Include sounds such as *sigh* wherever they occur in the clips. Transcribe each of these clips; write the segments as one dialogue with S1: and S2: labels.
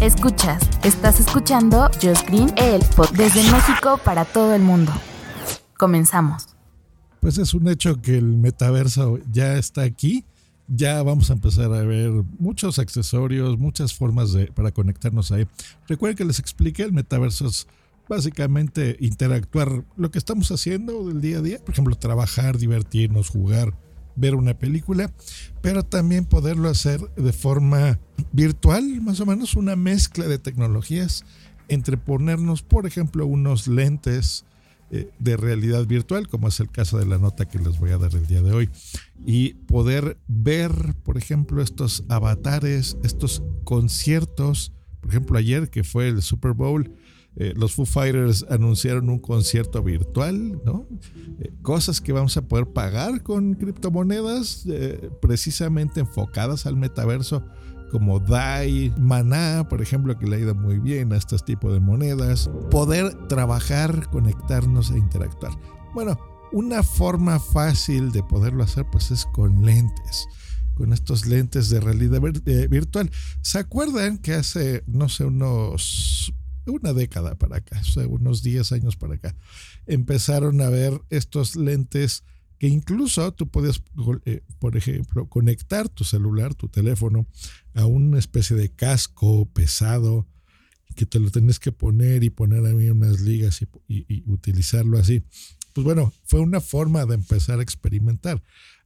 S1: Escuchas, estás escuchando Just Green, el pod desde México para todo el mundo. Comenzamos.
S2: Pues es un hecho que el metaverso ya está aquí. Ya vamos a empezar a ver muchos accesorios, muchas formas de, para conectarnos ahí. Recuerden que les expliqué, el metaverso es básicamente interactuar lo que estamos haciendo del día a día. Por ejemplo, trabajar, divertirnos, jugar, ver una película, pero también poderlo hacer de forma virtual, más o menos una mezcla de tecnologías entre ponernos, por ejemplo, unos lentes eh, de realidad virtual, como es el caso de la nota que les voy a dar el día de hoy, y poder ver, por ejemplo, estos avatares, estos conciertos, por ejemplo, ayer que fue el Super Bowl, eh, los Foo Fighters anunciaron un concierto virtual, ¿no? Eh, cosas que vamos a poder pagar con criptomonedas eh, precisamente enfocadas al metaverso, como DAI, Maná, por ejemplo, que le ha ido muy bien a estos tipos de monedas. Poder trabajar, conectarnos e interactuar. Bueno, una forma fácil de poderlo hacer, pues es con lentes con estos lentes de realidad virtual. ¿Se acuerdan que hace, no sé, unos una década para acá, unos 10 años para acá, empezaron a ver estos lentes que incluso tú podías, eh, por ejemplo, conectar tu celular, tu teléfono, a una especie de casco pesado que te lo tenés que poner y poner a mí unas ligas y, y utilizarlo así. Pues bueno, fue una forma de empezar a experimentar.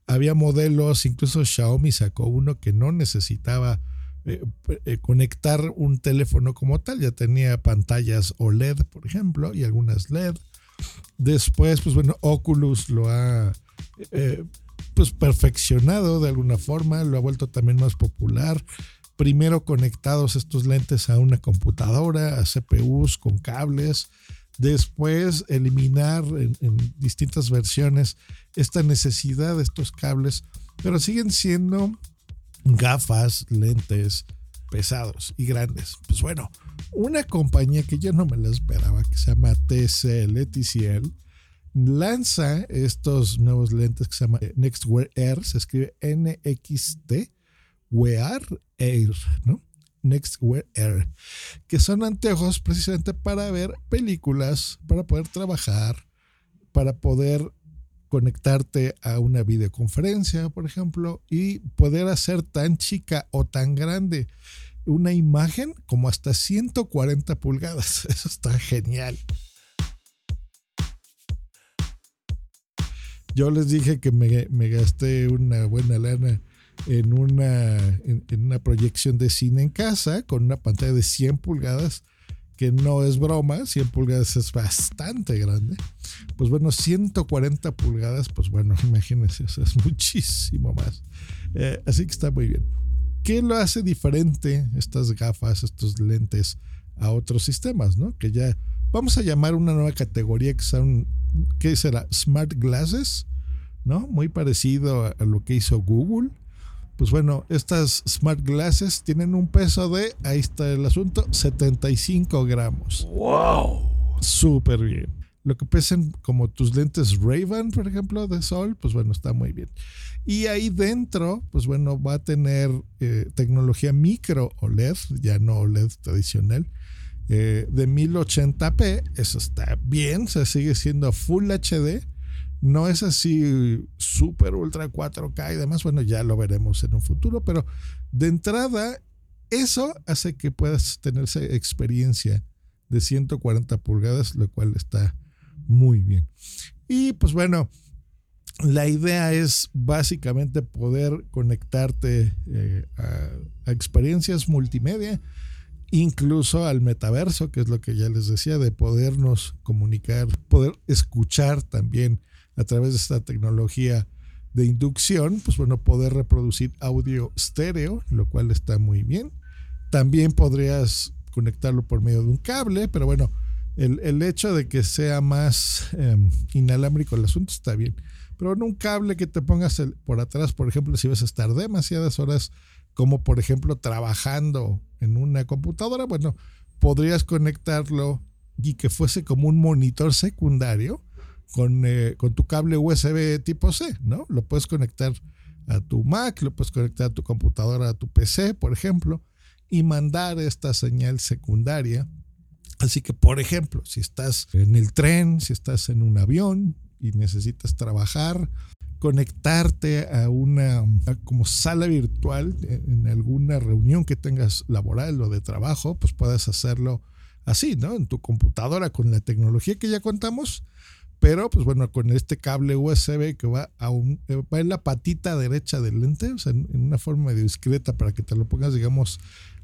S2: Había modelos, incluso Xiaomi sacó uno que no necesitaba eh, eh, conectar un teléfono como tal. Ya tenía pantallas OLED, por ejemplo, y algunas LED. Después, pues bueno, Oculus lo ha eh, pues perfeccionado de alguna forma, lo ha vuelto también más popular. Primero conectados estos lentes a una computadora, a CPUs con cables. Después eliminar en, en distintas versiones esta necesidad de estos cables, pero siguen siendo gafas, lentes pesados y grandes. Pues bueno, una compañía que yo no me la esperaba, que se llama TCL, TCL, lanza estos nuevos lentes que se llama Nextwear Air, se escribe NXT Wear Air, ¿no? Nextwear Air, que son anteojos precisamente para ver películas, para poder trabajar, para poder conectarte a una videoconferencia, por ejemplo, y poder hacer tan chica o tan grande una imagen como hasta 140 pulgadas. *laughs* Eso está genial. Yo les dije que me, gasté una buena lana en una, en una proyección de cine en casa con una pantalla de 100 pulgadas que no es broma, 100 pulgadas es bastante grande. Pues bueno, 140 pulgadas, pues bueno, *laughs* imagínense, es muchísimo más. Eh, así que está muy bien. ¿Qué lo hace diferente estas gafas, estos lentes a otros sistemas, no? Que ya vamos a llamar una nueva categoría que son, ¿qué será? Smart Glasses, ¿no? Muy parecido a lo que hizo Google pues bueno, estas Smart Glasses tienen un peso de, ahí está el asunto, 75 gramos.
S3: ¡Wow!
S2: Súper bien. Lo que pesen como tus lentes Ray-Ban, por ejemplo, de sol, pues bueno, está muy bien. Y ahí dentro, pues bueno, va a tener eh, tecnología micro OLED, ya no OLED tradicional, eh, de 1080p. Eso está bien, se sigue siendo Full HD no es así super ultra 4K y demás. Bueno, ya lo veremos en un futuro, pero de entrada, eso hace que puedas tener esa experiencia de 140 pulgadas, lo cual está muy bien. Y pues bueno, la idea es básicamente poder conectarte eh, a, a, experiencias multimedia, incluso al metaverso, que es lo que ya les decía, de podernos comunicar, poder escuchar también a través de esta tecnología de inducción, pues bueno, poder reproducir audio estéreo, lo cual está muy bien. También podrías conectarlo por medio de un cable, pero bueno, el, el hecho de que sea más eh, inalámbrico el asunto está bien. Pero en un cable que te pongas por atrás, por ejemplo, si vas a estar demasiadas horas, como por ejemplo trabajando en una computadora, bueno, podrías conectarlo y que fuese como un monitor secundario con, eh, con tu cable USB tipo C, ¿no? Lo puedes conectar a tu Mac, lo puedes conectar a tu computadora, a tu PC, por ejemplo, y mandar esta señal secundaria. Así que, por ejemplo, si estás en el tren, si estás en un avión y necesitas trabajar, conectarte a una como sala virtual en alguna reunión que tengas laboral o de trabajo, pues puedes hacerlo así, ¿no? En tu computadora con la tecnología que ya contamos, pero pues bueno, con este cable USB que va, a un, eh, va en la patita derecha del lente, o sea, en, una forma medio discreta para que te lo pongas, digamos,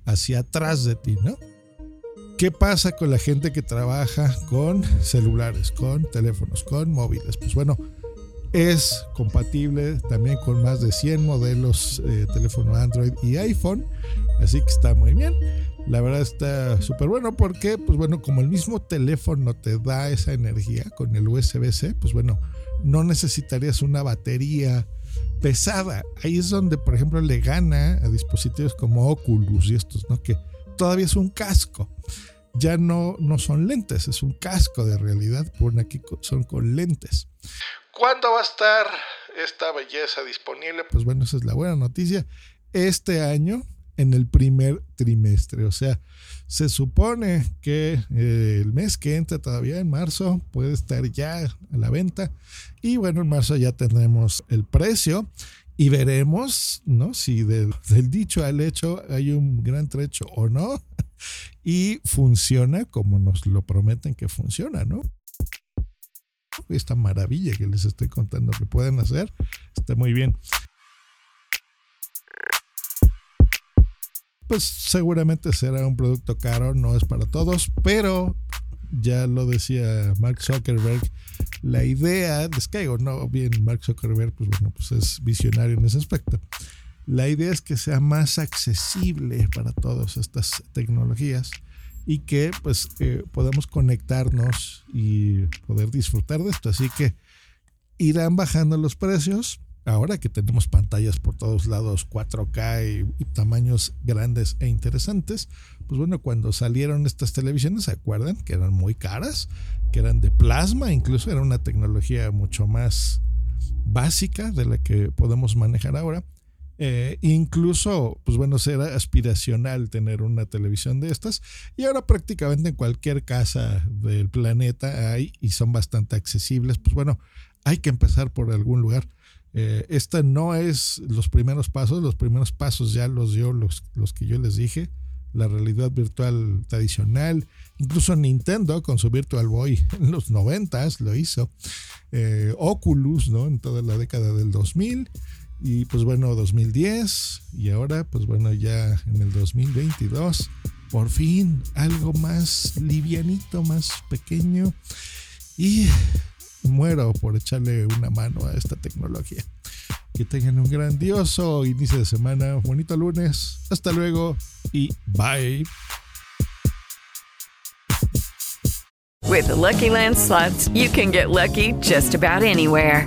S2: hacia atrás de ti, ¿no? ¿Qué pasa con la gente que trabaja con celulares, con teléfonos, con móviles? Pues bueno, es compatible también con más de 100 modelos de teléfono Android y iPhone, así que está muy bien. La verdad está súper bueno porque, pues bueno, como el mismo teléfono te da esa energía con el USB-C, pues bueno, no necesitarías una batería pesada. Ahí es donde, por ejemplo, le gana a dispositivos como Oculus y estos, ¿no? Que todavía es un casco. Ya no, no son lentes, es un casco de realidad. Por aquí son con lentes. ¿Cuándo va a estar esta belleza disponible? Pues bueno, esa es la buena noticia. Este año, en el primer trimestre. O sea, se supone que eh, el mes que entra todavía en marzo puede estar ya a la venta. Y bueno, en marzo ya tendremos el precio y veremos, ¿no? Si del, del dicho al hecho hay un gran trecho o no. *laughs* Y funciona como nos lo prometen que funciona, ¿no? Esta maravilla que les estoy contando que pueden hacer está muy bien. Pues seguramente será un producto caro, no es para todos, pero ya lo decía Mark Zuckerberg, la idea, es que no bien Mark Zuckerberg, pues bueno, pues es visionario en ese aspecto. La idea es que sea más accesible para todas estas tecnologías y que pues eh, podamos conectarnos y poder disfrutar de esto. Así que irán bajando los precios ahora que tenemos pantallas por todos lados 4K y, tamaños grandes e interesantes, pues bueno, cuando salieron estas televisiones, ¿se acuerdan? Que eran muy caras, que eran de plasma, incluso era una tecnología mucho más básica de la que podemos manejar ahora. Eh, incluso, pues bueno, será aspiracional tener una televisión de estas. Y ahora prácticamente en cualquier casa del planeta hay y son bastante accesibles. Pues bueno, hay que empezar por algún lugar. Eh, esta no es los primeros pasos, los primeros pasos ya los dio los, los que yo les dije, la realidad virtual tradicional, incluso Nintendo con su Virtual Boy en los 90 lo hizo, eh, Oculus, ¿no? En toda la década del 2000 y pues bueno, 2010 y ahora pues bueno, ya en el 2022, por fin algo más livianito, más pequeño y muero por echarle una mano a esta tecnología. Que tengan un grandioso inicio de semana, bonito lunes, hasta luego y bye.
S4: With Lucky you can get lucky just about anywhere.